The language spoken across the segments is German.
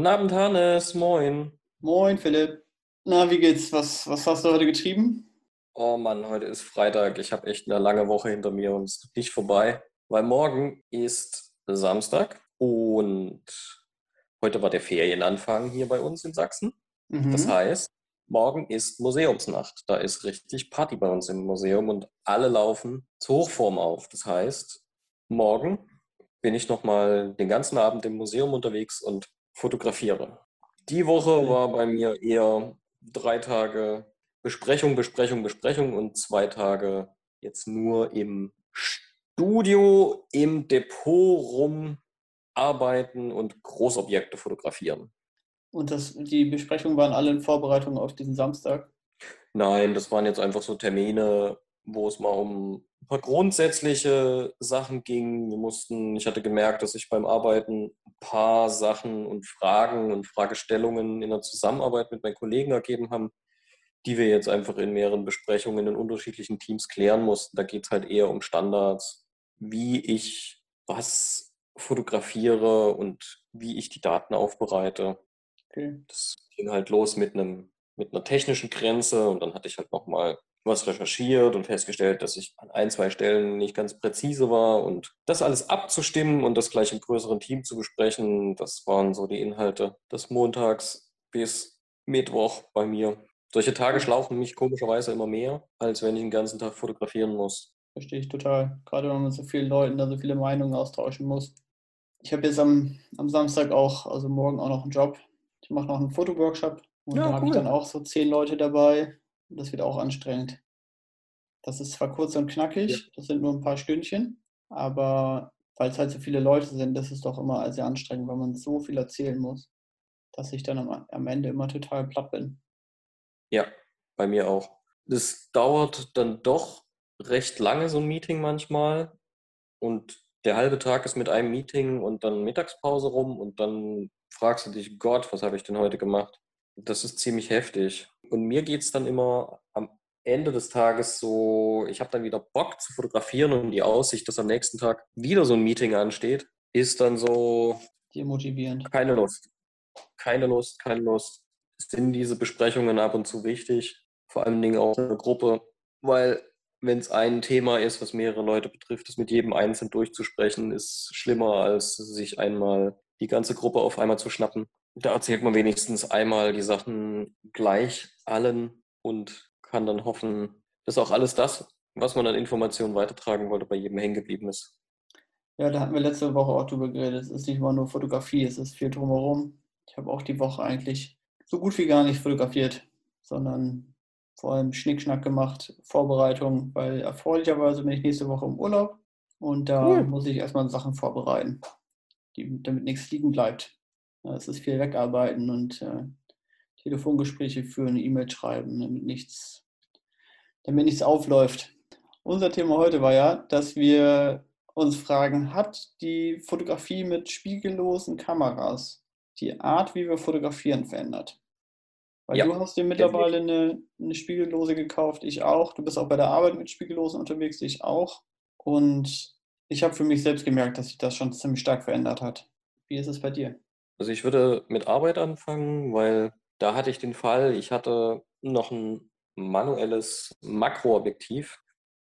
Guten Abend, Hannes. Moin. Moin, Philipp. Na, wie geht's? Was, was hast du heute getrieben? Oh Mann, heute ist Freitag. Ich habe echt eine lange Woche hinter mir und es ist nicht vorbei, weil morgen ist Samstag und heute war der Ferienanfang hier bei uns in Sachsen. Mhm. Das heißt, morgen ist Museumsnacht. Da ist richtig Party bei uns im Museum und alle laufen zur Hochform auf. Das heißt, morgen bin ich nochmal den ganzen Abend im Museum unterwegs und fotografiere. Die Woche war bei mir eher drei Tage Besprechung, Besprechung, Besprechung und zwei Tage jetzt nur im Studio, im Depot rumarbeiten und Großobjekte fotografieren. Und das, die Besprechungen waren alle in Vorbereitung auf diesen Samstag? Nein, das waren jetzt einfach so Termine, wo es mal um ein paar grundsätzliche Sachen ging. Wir mussten, ich hatte gemerkt, dass ich beim Arbeiten ein paar Sachen und Fragen und Fragestellungen in der Zusammenarbeit mit meinen Kollegen ergeben haben, die wir jetzt einfach in mehreren Besprechungen in unterschiedlichen Teams klären mussten. Da geht es halt eher um Standards, wie ich was fotografiere und wie ich die Daten aufbereite. Okay. Das ging halt los mit einem mit einer technischen Grenze und dann hatte ich halt nochmal was recherchiert und festgestellt, dass ich an ein, zwei Stellen nicht ganz präzise war und das alles abzustimmen und das gleich im größeren Team zu besprechen, das waren so die Inhalte des Montags bis Mittwoch bei mir. Solche Tage schlauchen mich komischerweise immer mehr, als wenn ich den ganzen Tag fotografieren muss. Verstehe ich total. Gerade wenn man mit so vielen Leuten da so viele Meinungen austauschen muss. Ich habe jetzt am, am Samstag auch, also morgen auch noch einen Job. Ich mache noch einen Fotoworkshop und Ja, da habe ich cool. dann auch so zehn Leute dabei. Das wird auch anstrengend. Das ist zwar kurz und knackig, das sind nur ein paar Stündchen, aber weil es halt so viele Leute sind, das ist doch immer sehr anstrengend, weil man so viel erzählen muss, dass ich dann am, am Ende immer total platt bin. Ja, bei mir auch. Das dauert dann doch recht lange, so ein Meeting manchmal. Und der halbe Tag ist mit einem Meeting und dann Mittagspause rum und dann fragst du dich, Gott, was habe ich denn heute gemacht? Das ist ziemlich heftig. Und mir geht es dann immer am Ende des Tages so, ich habe dann wieder Bock zu fotografieren und die Aussicht, dass am nächsten Tag wieder so ein Meeting ansteht, ist dann so, Demotivierend. keine Lust. Keine Lust, keine Lust. Sind diese Besprechungen ab und zu wichtig? Vor allen Dingen auch in der Gruppe, weil wenn es ein Thema ist, was mehrere Leute betrifft, es mit jedem einzeln durchzusprechen, ist schlimmer, als sich einmal die ganze Gruppe auf einmal zu schnappen. Da erzählt man wenigstens einmal die Sachen gleich allen und kann dann hoffen, dass auch alles das, was man an Informationen weitertragen wollte, bei jedem hängen geblieben ist. Ja, da hatten wir letzte Woche auch drüber geredet. Es ist nicht immer nur Fotografie, es ist viel drumherum. Ich habe auch die Woche eigentlich so gut wie gar nicht fotografiert, sondern vor allem Schnickschnack gemacht, Vorbereitung, weil erfreulicherweise bin ich nächste Woche im Urlaub und da Cool. muss ich erstmal Sachen vorbereiten, die, damit nichts liegen bleibt. Es ist viel wegarbeiten und äh, Telefongespräche führen, E-Mail schreiben, damit nichts, damit nichts aufläuft. Unser Thema heute war ja, dass wir uns fragen, hat die Fotografie mit spiegellosen Kameras die Art, wie wir fotografieren, verändert? Weil Ja, du hast dir mittlerweile eine, eine Spiegellose gekauft, ich auch. Du bist auch bei der Arbeit mit Spiegellosen unterwegs, ich auch. Und ich habe für mich selbst gemerkt, dass sich das schon ziemlich stark verändert hat. Wie ist es bei dir? Also ich würde mit Arbeit anfangen, weil da hatte ich den Fall, ich hatte noch ein manuelles Makroobjektiv,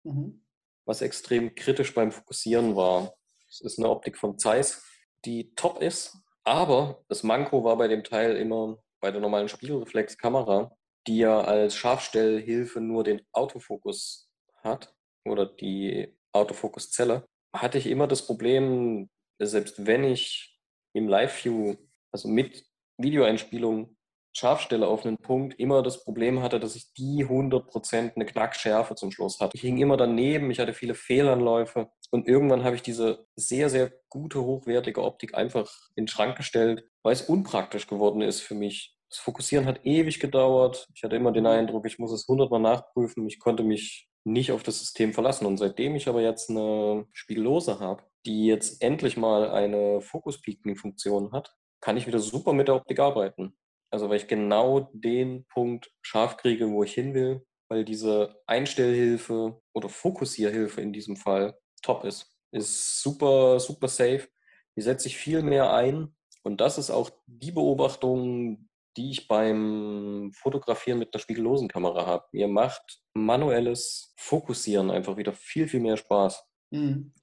Mhm. was extrem kritisch beim Fokussieren war. Es ist eine Optik von Zeiss, die top ist, aber das Manko war bei dem Teil immer bei der normalen Spiegelreflexkamera, die ja als Scharfstellhilfe nur den Autofokus hat oder die Autofokuszelle, hatte ich immer das Problem, selbst wenn ich im Live-View, also mit Videoeinspielung, scharf stelle auf einen Punkt, immer das Problem hatte, dass ich die 100% eine Knackschärfe zum Schluss hatte. Ich hing immer daneben, ich hatte viele Fehlanläufe und irgendwann habe ich diese sehr, sehr gute, hochwertige Optik einfach in den Schrank gestellt, weil es unpraktisch geworden ist für mich. Das Fokussieren hat ewig gedauert. Ich hatte immer den Eindruck, ich muss es hundertmal nachprüfen. Ich konnte mich nicht auf das System verlassen. Und seitdem ich aber jetzt eine Spiegellose habe, die jetzt endlich mal eine Fokus-Peaking-Funktion hat, kann ich wieder super mit der Optik arbeiten. Also weil ich genau den Punkt scharf kriege, wo ich hin will, weil diese Einstellhilfe oder Fokussierhilfe in diesem Fall top ist. Ist super, super safe. Die setzt sich viel mehr ein, Und das ist auch die Beobachtung, die ich beim Fotografieren mit einer spiegellosen Kamera habe. Mir macht manuelles Fokussieren einfach wieder viel, viel mehr Spaß. Mhm.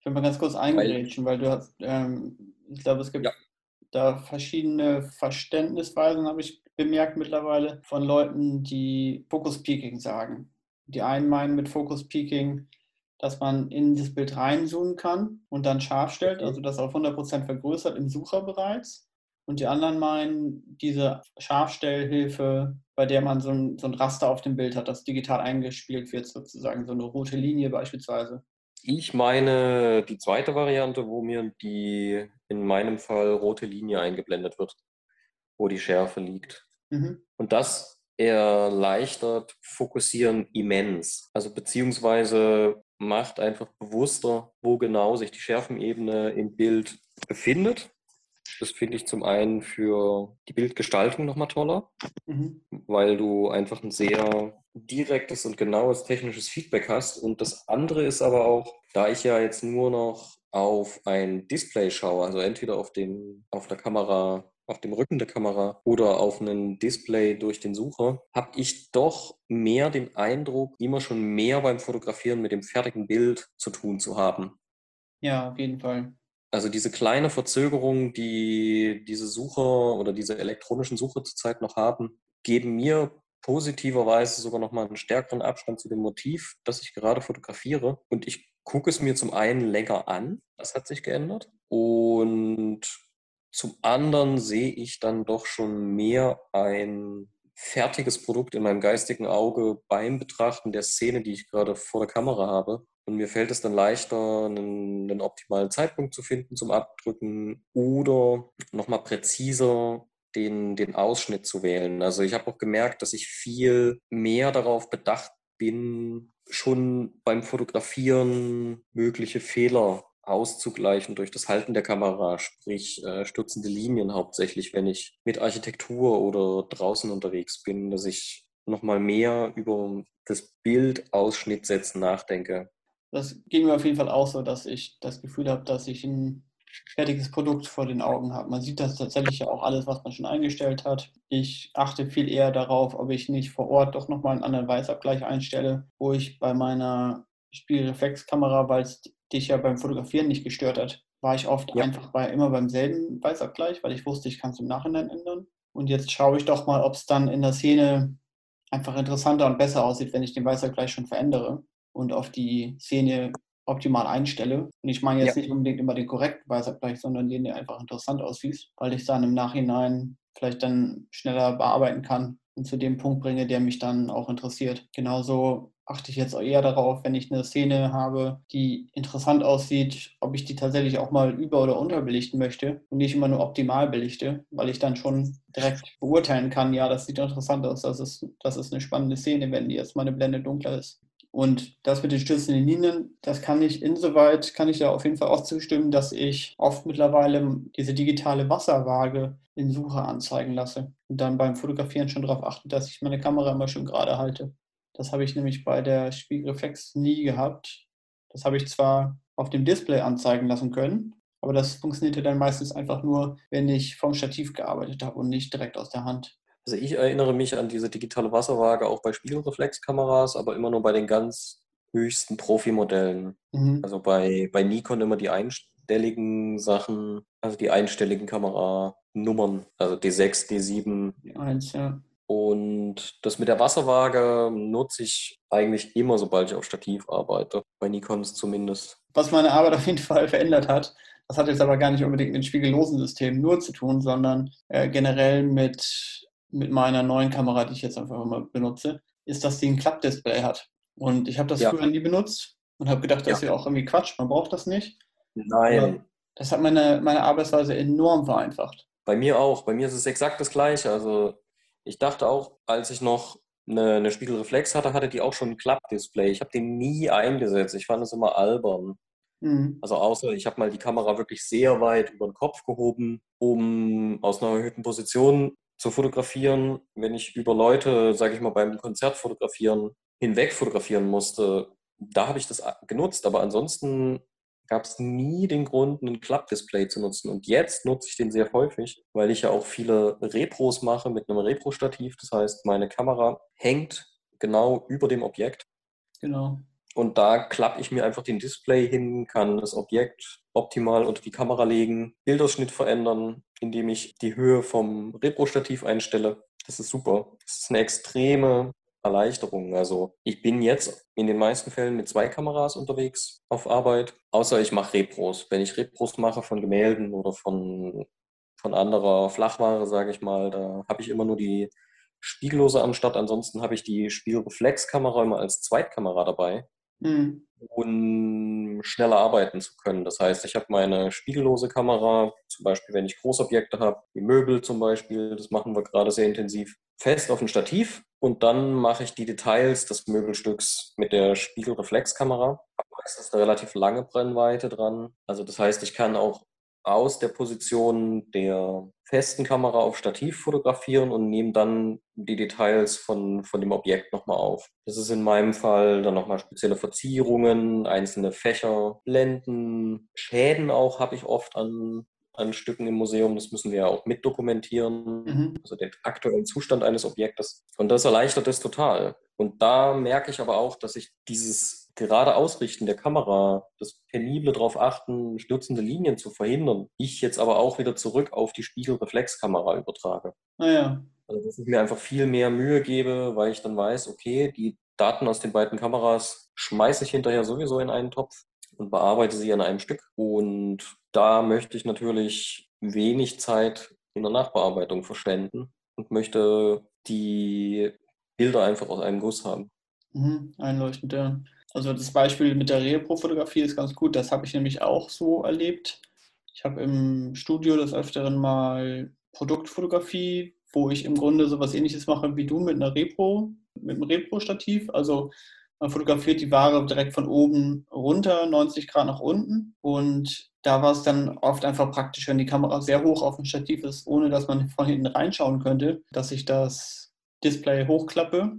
Ich will mal ganz kurz eingrätschen, weil, weil, du hast, ähm, ich glaube, es gibt ja. da verschiedene Verständnisweisen, habe ich bemerkt mittlerweile, von Leuten, die Focus Peaking sagen. Die einen meinen mit Focus Peaking, dass man in das Bild reinzoomen kann und dann scharf stellt, also das auf 100% vergrößert im Sucher bereits. Und die anderen meinen diese Scharfstellhilfe, bei der man so ein, so ein Raster auf dem Bild hat, das digital eingespielt wird, sozusagen, so eine rote Linie beispielsweise. Ich meine die zweite Variante, wo mir die in meinem Fall rote Linie eingeblendet wird, wo die Schärfe liegt. Mhm. Und das erleichtert Fokussieren immens. Also beziehungsweise macht einfach bewusster, wo genau sich die Schärfenebene im Bild befindet das finde ich zum einen für die Bildgestaltung nochmal toller, mhm. weil du einfach ein sehr direktes und genaues technisches Feedback hast. Und das andere ist aber auch, da ich ja jetzt nur noch auf ein Display schaue, also entweder auf, den, auf der Kamera, auf dem Rücken der Kamera oder auf einen Display durch den Sucher, habe ich doch mehr den Eindruck, immer schon mehr beim Fotografieren mit dem fertigen Bild zu tun zu haben. Ja, auf jeden Fall. Also diese kleine Verzögerung, die diese Sucher oder diese elektronischen Sucher zurzeit noch haben, geben mir positiverweise sogar nochmal einen stärkeren Abstand zu dem Motiv, das ich gerade fotografiere. Und ich gucke es mir zum einen länger an, das hat sich geändert. Und zum anderen sehe ich dann doch schon mehr ein fertiges Produkt in meinem geistigen Auge beim Betrachten der Szene, die ich gerade vor der Kamera habe. Und mir fällt es dann leichter, einen, einen optimalen Zeitpunkt zu finden zum Abdrücken oder nochmal präziser den, den Ausschnitt zu wählen. Also ich habe auch gemerkt, dass ich viel mehr darauf bedacht bin, schon beim Fotografieren mögliche Fehler auszugleichen durch das Halten der Kamera, sprich äh, stützende Linien hauptsächlich, wenn ich mit Architektur oder draußen unterwegs bin, dass ich nochmal mehr über das Bildausschnittsetzen nachdenke. Das ging mir auf jeden Fall auch so, dass ich das Gefühl habe, dass ich ein fertiges Produkt vor den Augen habe. Man sieht das tatsächlich ja auch alles, was man schon eingestellt hat. Ich achte viel eher darauf, ob ich nicht vor Ort doch nochmal einen anderen Weißabgleich einstelle, wo ich bei meiner Spielreflexkamera, weil es dich ja beim Fotografieren nicht gestört hat, war ich oft ja. einfach bei, immer beim selben Weißabgleich, weil ich wusste, ich kann es im Nachhinein ändern. Und jetzt schaue ich doch mal, ob es dann in der Szene einfach interessanter und besser aussieht, wenn ich den Weißabgleich schon verändere und auf die Szene optimal einstelle. Und ich meine jetzt ja. nicht unbedingt immer den korrekten Weißabgleich, sondern den, der einfach interessant aussieht, weil ich dann im Nachhinein vielleicht dann schneller bearbeiten kann zu dem Punkt bringe, der mich dann auch interessiert. Genauso achte ich jetzt eher darauf, wenn ich eine Szene habe, die interessant aussieht, ob ich die tatsächlich auch mal über- oder unterbelichten möchte und nicht immer nur optimal belichte, weil ich dann schon direkt beurteilen kann, ja, das sieht interessant aus, das ist, das ist eine spannende Szene, wenn die jetzt mal eine Blende dunkler ist. Und das mit den stützenden Linien, das kann ich insoweit, kann ich da auf jeden Fall auch zustimmen, dass ich oft mittlerweile diese digitale Wasserwaage in Suche anzeigen lasse und dann beim Fotografieren schon darauf achte, dass ich meine Kamera immer schön gerade halte. Das habe ich nämlich bei der Spiegelreflex nie gehabt. Das habe ich zwar auf dem Display anzeigen lassen können, aber das funktionierte dann meistens einfach nur, wenn ich vom Stativ gearbeitet habe und nicht direkt aus der Hand. Also ich erinnere mich an diese digitale Wasserwaage auch bei Spiegelreflexkameras, aber immer nur bei den ganz höchsten Profimodellen. Mhm. Also bei, bei Nikon immer die einstelligen Sachen, also die einstelligen Kameranummern, also D6, D7. D1, ja. Und das mit der Wasserwaage nutze ich eigentlich immer, sobald ich auf Stativ arbeite. Bei Nikons zumindest. Was meine Arbeit auf jeden Fall verändert hat, das hat jetzt aber gar nicht unbedingt mit spiegellosen Systemen nur zu tun, sondern äh, generell mit mit meiner neuen Kamera, die ich jetzt einfach immer benutze, ist, dass die ein Klappdisplay hat. Und ich habe das ja. früher nie benutzt und habe gedacht, das ja. ist ja auch irgendwie Quatsch, man braucht das nicht. Nein. Aber das hat meine, meine Arbeitsweise enorm vereinfacht. Bei mir auch. Bei mir ist es exakt das Gleiche. Also ich dachte auch, als ich noch eine, eine Spiegelreflex hatte, hatte die auch schon ein Klappdisplay. Ich habe den nie eingesetzt. Ich fand es immer albern. Mhm. Also außer ich habe mal die Kamera wirklich sehr weit über den Kopf gehoben, um aus einer erhöhten Position zu fotografieren, wenn ich über Leute, sage ich mal, beim Konzert fotografieren, hinweg fotografieren musste, da habe ich das genutzt. Aber ansonsten gab es nie den Grund, ein Klappdisplay zu nutzen. Und jetzt nutze ich den sehr häufig, weil ich ja auch viele Repros mache mit einem Repro-Stativ. Das heißt, meine Kamera hängt genau über dem Objekt. Genau. Und da klappe ich mir einfach den Display hin, kann das Objekt optimal unter die Kamera legen, Bilderschnitt verändern, indem ich die Höhe vom Repro-Stativ einstelle. Das ist super. Das ist eine extreme Erleichterung. Also ich bin jetzt in den meisten Fällen mit zwei Kameras unterwegs auf Arbeit, außer ich mache Repros. Wenn ich Repros mache von Gemälden oder von, von anderer Flachware, sage ich mal, da habe ich immer nur die Spiegellose am Start. Ansonsten habe ich die Spiegelreflexkamera immer als Zweitkamera dabei mhm. um schneller arbeiten zu können. Das heißt, ich habe meine spiegellose Kamera, zum Beispiel wenn ich Großobjekte habe, wie Möbel zum Beispiel, das machen wir gerade sehr intensiv, fest auf ein Stativ und dann mache ich die Details des Möbelstücks mit der Spiegelreflexkamera. Habe meistens eine relativ lange Brennweite dran. Also das heißt, ich kann auch aus der Position der festen Kamera auf Stativ fotografieren und nehme dann die Details von, von dem Objekt nochmal auf. Das ist in meinem Fall dann nochmal spezielle Verzierungen, einzelne Fächer, Blenden, Schäden auch habe ich oft an, an Stücken im Museum. Das müssen wir ja auch mitdokumentieren, mhm. also den aktuellen Zustand eines Objektes. Und das erleichtert es total. Und da merke ich aber auch, dass ich dieses gerade Ausrichten der Kamera, das penible darauf achten, stürzende Linien zu verhindern, ich jetzt aber auch wieder zurück auf die Spiegelreflexkamera übertrage. Ah, Also dass ich mir einfach viel mehr Mühe gebe, weil ich dann weiß, okay, die Daten aus den beiden Kameras schmeiße ich hinterher sowieso in einen Topf und bearbeite sie an einem Stück. Und da möchte ich natürlich wenig Zeit in der Nachbearbeitung verschwenden und möchte die Bilder einfach aus einem Guss haben. Mhm, einleuchtend, ja. Also das Beispiel mit der Repro-Fotografie ist ganz gut. Das habe ich nämlich auch so erlebt. Ich habe im Studio des Öfteren mal Produktfotografie, wo ich im Grunde sowas ähnliches mache wie du mit einer Repro, mit einem Repro-Stativ. Also man fotografiert die Ware direkt von oben runter, 90 Grad nach unten. Und da war es dann oft einfach praktisch, wenn die Kamera sehr hoch auf dem Stativ ist, ohne dass man von hinten reinschauen könnte, dass ich das Display hochklappe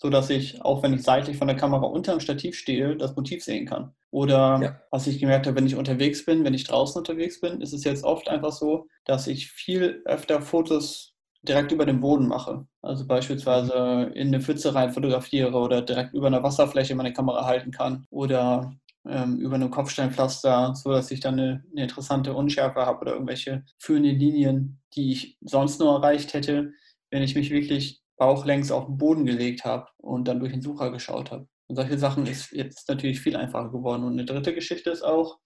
so dass ich, auch wenn ich seitlich von der Kamera unter dem Stativ stehe, das Motiv sehen kann. Oder ja. was ich gemerkt habe, wenn ich unterwegs bin, wenn ich draußen unterwegs bin, ist es jetzt oft einfach so, dass ich viel öfter Fotos direkt über dem Boden mache. Also beispielsweise in eine Pfütze rein fotografiere oder direkt über einer Wasserfläche meine Kamera halten kann oder ähm, über einem Kopfsteinpflaster, so dass ich dann eine, eine interessante Unschärfe habe oder irgendwelche führenden Linien, die ich sonst nur erreicht hätte, wenn ich mich wirklich bauchlängs auf den Boden gelegt habe und dann durch den Sucher geschaut habe. Und solche Sachen ist jetzt natürlich viel einfacher geworden. Und eine dritte Geschichte ist auch,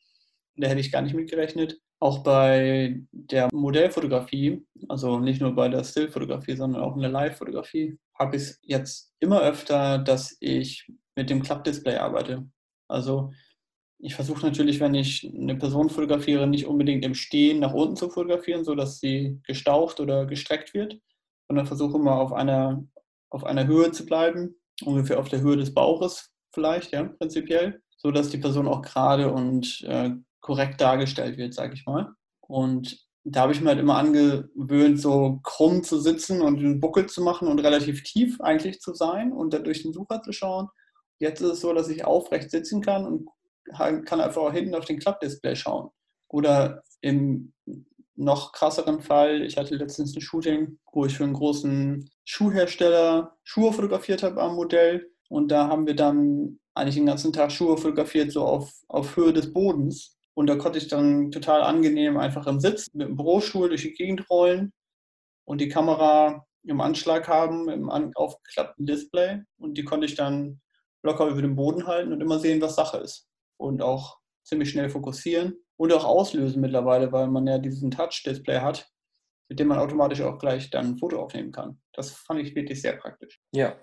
da hätte ich gar nicht mitgerechnet, auch bei der Modellfotografie, also nicht nur bei der Stillfotografie, sondern auch in der Live-Fotografie, habe ich es jetzt immer öfter, dass ich mit dem Klappdisplay arbeite. Also ich versuche natürlich, wenn ich eine Person fotografiere, nicht unbedingt im Stehen nach unten zu fotografieren, sodass sie gestaucht oder gestreckt wird, sondern versuche immer auf einer, auf einer Höhe zu bleiben, ungefähr auf der Höhe des Bauches vielleicht, ja, prinzipiell, so dass die Person auch gerade und äh, korrekt dargestellt wird, sage ich mal. Und da habe ich mir halt immer angewöhnt, so krumm zu sitzen und einen Buckel zu machen und relativ tief eigentlich zu sein und dann durch den Sucher zu schauen. Jetzt ist es so, dass ich aufrecht sitzen kann und kann einfach auch hinten auf den Klappdisplay schauen. Oder im noch krasseren Fall, ich hatte letztens ein Shooting, wo ich für einen großen Schuhhersteller Schuhe fotografiert habe am Modell. Und da haben wir dann eigentlich den ganzen Tag Schuhe fotografiert, so auf, auf Höhe des Bodens. Und da konnte ich dann total angenehm einfach im Sitz mit dem Bürostuhl durch die Gegend rollen und die Kamera im Anschlag haben, im aufgeklappten Display. Und die konnte ich dann locker über den Boden halten und immer sehen, was Sache ist. Und auch ziemlich schnell fokussieren und auch auslösen mittlerweile, weil man ja diesen Touch-Display hat, mit dem man automatisch auch gleich dann ein Foto aufnehmen kann. Das fand ich wirklich sehr praktisch. Ja,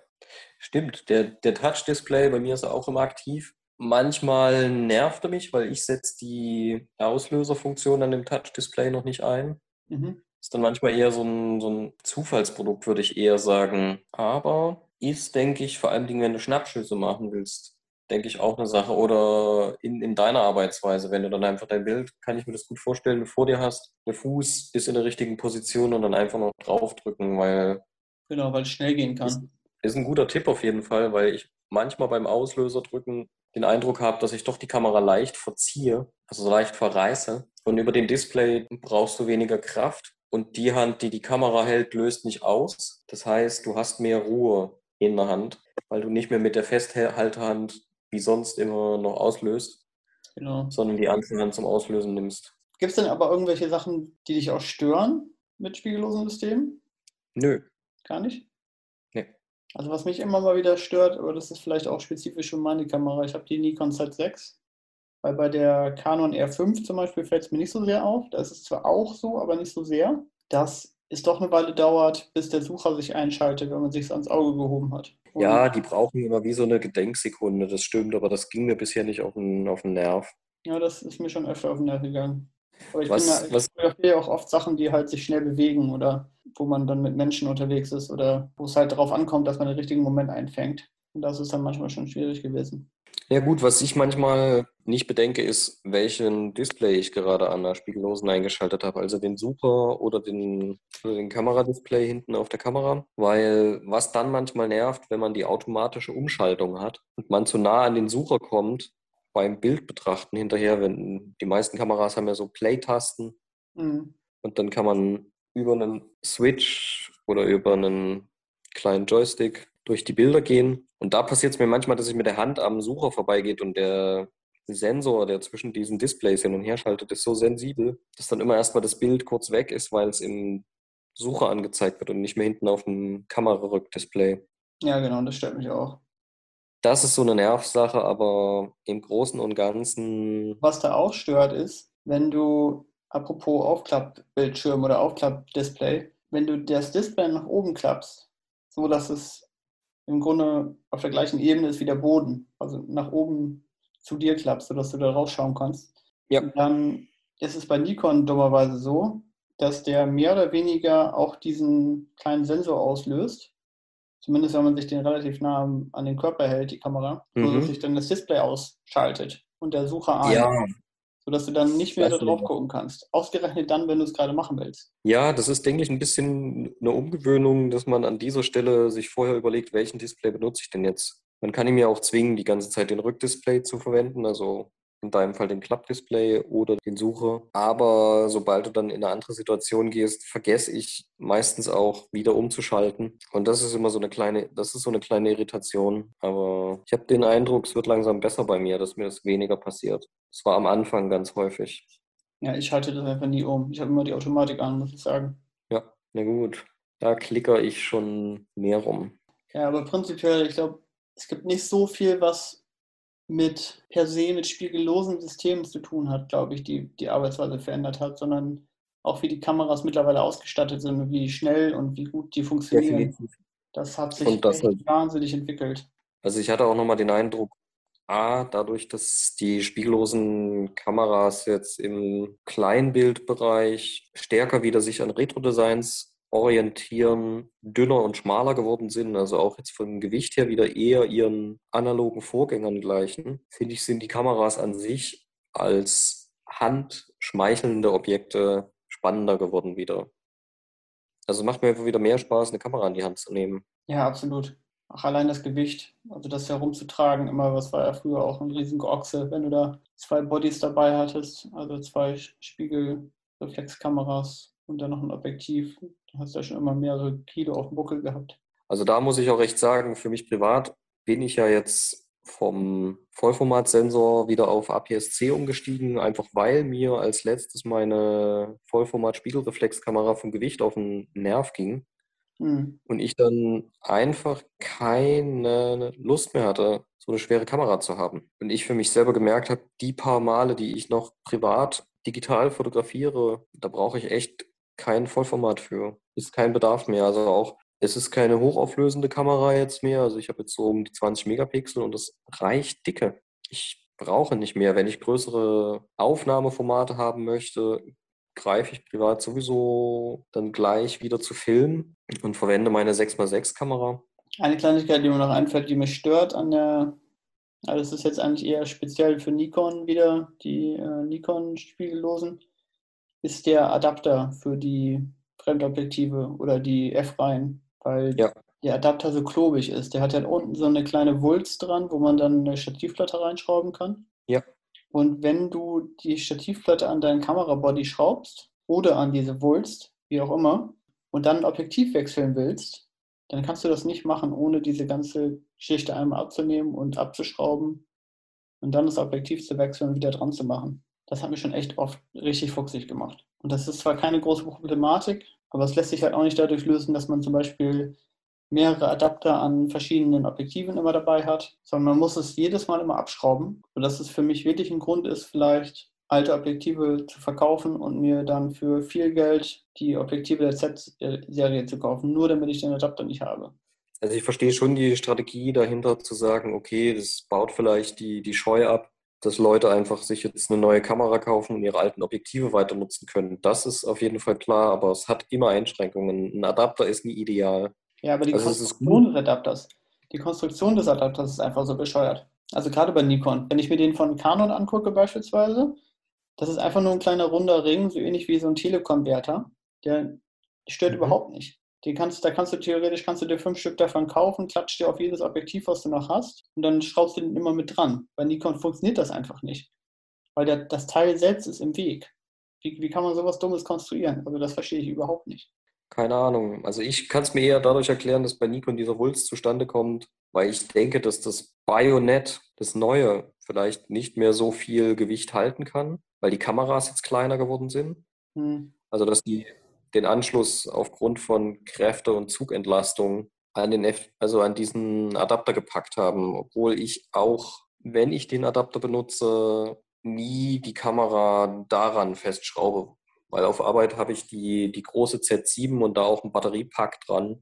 stimmt. Der, der Touch-Display, bei mir ist auch immer aktiv. Manchmal nervt er mich, weil ich setze die Auslöserfunktion an dem Touch-Display noch nicht ein. Mhm. Ist dann manchmal eher so ein, so ein Zufallsprodukt, würde ich eher sagen. Aber ist, denke ich, vor allem, wenn du Schnappschüsse machen willst, denke ich, auch eine Sache. Oder in, in deiner Arbeitsweise, wenn du dann einfach dein Bild, kann ich mir das gut vorstellen, vor dir hast, der Fuß ist in der richtigen Position und dann einfach noch draufdrücken, weil. Genau, weil es schnell gehen kann. ist ein guter Tipp auf jeden Fall, weil ich manchmal beim Auslöser drücken den Eindruck habe, dass ich doch die Kamera leicht verziehe, also leicht verreiße. Und über den Display brauchst du weniger Kraft und die Hand, die die Kamera hält, löst nicht aus. Das heißt, du hast mehr Ruhe in der Hand, weil du nicht mehr mit der Festhaltehand wie sonst immer noch auslöst, Genau. sondern die andere Hand zum Auslösen nimmst. Gibt es denn aber irgendwelche Sachen, die dich auch stören mit spiegellosen Systemen? Nö. Gar nicht? Nee. Also was mich immer mal wieder stört, aber das ist vielleicht auch spezifisch für meine Kamera, ich habe die Nikon Z6, weil bei der Canon R5 zum Beispiel fällt es mir nicht so sehr auf. Da ist es zwar auch so, aber nicht so sehr, dass es doch eine Weile dauert, bis der Sucher sich einschaltet, wenn man sich ans Auge gehoben hat. Und Ja, die brauchen immer wie so eine Gedenksekunde, das stimmt, aber das ging mir bisher nicht auf den, auf den Nerv. Ja, das ist mir schon öfter auf den Nerv gegangen. Aber ich, Was- bin ja, ich was- fotografiere ja auch oft Sachen, die halt sich schnell bewegen oder wo man dann mit Menschen unterwegs ist oder wo es halt darauf ankommt, dass man den richtigen Moment einfängt. Und das ist dann manchmal schon schwierig gewesen. Ja gut, was ich manchmal nicht bedenke, ist, welchen Display ich gerade an der Spiegellosen eingeschaltet habe. Also den Super oder den, oder den Kameradisplay hinten auf der Kamera. Weil was dann manchmal nervt, wenn man die automatische Umschaltung hat und man zu nah an den Sucher kommt beim Bildbetrachten hinterher, wenn die meisten Kameras haben ja so Play-Tasten Mhm. und dann kann man über einen Switch oder über einen kleinen Joystick durch die Bilder gehen. Und da passiert es mir manchmal, dass ich mit der Hand am Sucher vorbeigeht und der Sensor, der zwischen diesen Displays hin und her schaltet, ist so sensibel, dass dann immer erstmal das Bild kurz weg ist, weil es im Sucher angezeigt wird und nicht mehr hinten auf dem Kamerarückdisplay. Ja, genau, das stört mich auch. Das ist so eine Nervsache, aber im Großen und Ganzen, Was da auch stört, ist, wenn du, apropos Aufklappbildschirm oder Aufklappdisplay, wenn du das Display nach oben klappst, so dass es im Grunde auf der gleichen Ebene ist wie der Boden, also nach oben zu dir klappst, sodass du da rausschauen kannst, Ja. dann ist es bei Nikon dummerweise so, dass der mehr oder weniger auch diesen kleinen Sensor auslöst. Zumindest wenn man sich den relativ nah an den Körper hält, die Kamera, Mhm. dass sich dann das Display ausschaltet und der Sucher an ja, sodass du dann nicht mehr da drauf gucken kannst. Ausgerechnet dann, wenn du es gerade machen willst. Ja, das ist, denke ich, ein bisschen eine Umgewöhnung, dass man an dieser Stelle sich vorher überlegt, welchen Display benutze ich denn jetzt. Man kann ihm ja auch zwingen, die ganze Zeit den Rückdisplay zu verwenden, also in deinem Fall den Klappdisplay oder den Sucher. Aber sobald du dann in eine andere Situation gehst, vergesse ich meistens auch wieder umzuschalten. Und das ist immer so eine kleine, das ist so eine kleine Irritation. Aber ich habe den Eindruck, es wird langsam besser bei mir, dass mir das weniger passiert. Es war am Anfang ganz häufig. Ja, ich schalte das einfach nie um. Ich habe immer die Automatik an, muss ich sagen. Ja, na gut. Da klicker ich schon mehr rum. Ja, aber prinzipiell, ich glaube, es gibt nicht so viel, was mit per se mit spiegellosen Systemen zu tun hat, glaube ich, die die Arbeitsweise verändert hat, sondern auch wie die Kameras mittlerweile ausgestattet sind und wie schnell und wie gut die funktionieren. Das hat sich das halt- wahnsinnig entwickelt. Also ich hatte auch nochmal den Eindruck, A, dadurch, dass die spiegellosen Kameras jetzt im Kleinbildbereich stärker wieder sich an Retro-Designs orientieren, dünner und schmaler geworden sind, also auch jetzt vom Gewicht her wieder eher ihren analogen Vorgängern gleichen, finde ich, sind die Kameras an sich als handschmeichelnde Objekte spannender geworden wieder. Also macht mir einfach wieder mehr Spaß, eine Kamera in die Hand zu nehmen. Ja, absolut. Auch allein das Gewicht, also das herumzutragen, immer, was war ja früher auch ein riesen Ochse, wenn du da zwei Bodies dabei hattest, also zwei Spiegelreflexkameras und dann noch ein Objektiv, da hast du ja schon immer mehrere Kilo auf dem Buckel gehabt. Also da muss ich auch echt sagen, für mich privat bin ich ja jetzt vom Vollformatsensor wieder auf APS-C umgestiegen, einfach weil mir als letztes meine Vollformat-Spiegelreflexkamera vom Gewicht auf den Nerv ging Hm. und ich dann einfach keine Lust mehr hatte, so eine schwere Kamera zu haben. Und ich für mich selber gemerkt habe, die paar Male, die ich noch privat digital fotografiere, da brauche ich echt kein Vollformat für. Ist kein Bedarf mehr. Also auch, es ist keine hochauflösende Kamera jetzt mehr. Also ich habe jetzt so um die 20 Megapixel und das reicht dicke. Ich brauche nicht mehr. Wenn ich größere Aufnahmeformate haben möchte, greife ich privat sowieso dann gleich wieder zu Film und verwende meine 6x6 Kamera. Eine Kleinigkeit, die mir noch einfällt, die mich stört an der, also das ist jetzt eigentlich eher speziell für Nikon wieder, die äh, Nikon-Spiegellosen, ist der Adapter für die Fremdobjektive oder die F-Reihen. Weil Ja. der Adapter so klobig ist. Der hat ja unten so eine kleine Wulst dran, wo man dann eine Stativplatte reinschrauben kann. Ja. Und wenn du die Stativplatte an deinen Kamerabody schraubst oder an diese Wulst, wie auch immer, und dann ein Objektiv wechseln willst, dann kannst du das nicht machen, ohne diese ganze Geschichte einmal abzunehmen und abzuschrauben und dann das Objektiv zu wechseln und wieder dran zu machen. Das hat mich schon echt oft richtig fuchsig gemacht. Und das ist zwar keine große Problematik, aber es lässt sich halt auch nicht dadurch lösen, dass man zum Beispiel mehrere Adapter an verschiedenen Objektiven immer dabei hat, sondern man muss es jedes Mal immer abschrauben, sodass es für mich wirklich ein Grund ist, vielleicht alte Objektive zu verkaufen und mir dann für viel Geld die Objektive der Z-Serie zu kaufen, nur damit ich den Adapter nicht habe. Also ich verstehe schon die Strategie dahinter zu sagen, okay, das baut vielleicht die, die Scheu ab, dass Leute einfach sich jetzt eine neue Kamera kaufen und ihre alten Objektive weiter nutzen können. Das ist auf jeden Fall klar, aber es hat immer Einschränkungen. Ein Adapter ist nie ideal. Ja, aber die also Konstruktion des Adapters, die Konstruktion des Adapters ist einfach so bescheuert. Also gerade bei Nikon, wenn ich mir den von Canon angucke beispielsweise, das ist einfach nur ein kleiner runder Ring, so ähnlich wie so ein Telekonverter. Der stört mhm. überhaupt nicht. Den kannst, da kannst du theoretisch kannst du dir fünf Stück davon kaufen, klatscht dir auf jedes Objektiv, was du noch hast, und dann schraubst du den immer mit dran. Bei Nikon funktioniert das einfach nicht. Weil der, das Teil selbst ist im Weg. Wie, wie kann man sowas Dummes konstruieren? Also das verstehe ich überhaupt nicht. Keine Ahnung. Also ich kann es mir eher dadurch erklären, dass bei Nikon dieser Wulst zustande kommt, weil ich denke, dass das Bayonet, das neue, vielleicht nicht mehr so viel Gewicht halten kann, weil die Kameras jetzt kleiner geworden sind. Hm. Also dass die den Anschluss aufgrund von Kräfte und Zugentlastung an den F also an diesen Adapter gepackt haben, obwohl ich auch, wenn ich den Adapter benutze, nie die Kamera daran festschraube, weil auf Arbeit habe ich die, die große Z7 und da auch ein Batteriepack dran.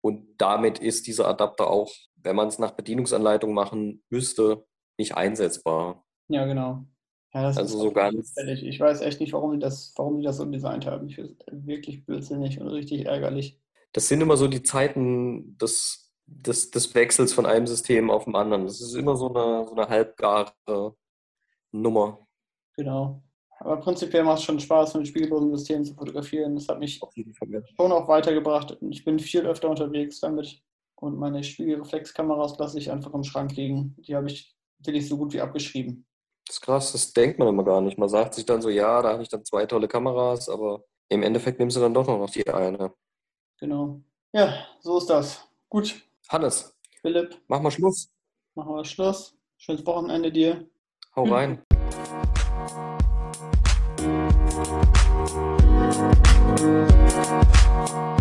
Und damit ist dieser Adapter auch, wenn man es nach Bedienungsanleitung machen müsste, nicht einsetzbar. Ja, genau. Ja, das also ist so ganz. Ich weiß echt nicht, warum die das, warum die das so designt haben. Ich finde es wirklich blödsinnig und richtig ärgerlich. Das sind immer so die Zeiten des, des, des Wechsels von einem System auf dem anderen. Das ist immer so eine, so eine halbgare Nummer. Genau. Aber prinzipiell macht es schon Spaß, mit spiegellosen Systemen zu fotografieren. Das hat mich schon auch weitergebracht. Ich bin viel öfter unterwegs damit. Und meine Spiegelreflexkameras lasse ich einfach im Schrank liegen. Die habe ich wirklich so gut wie abgeschrieben. Das ist krass, das denkt man immer gar nicht. Man sagt sich dann so, ja, da habe ich dann zwei tolle Kameras, aber im Endeffekt nimmst du dann doch noch die eine. Genau. Ja, so ist das. Gut. Hannes. Philipp. Machen wir Schluss. Machen wir Schluss. Schönes Wochenende dir. Hau rein. Thank you.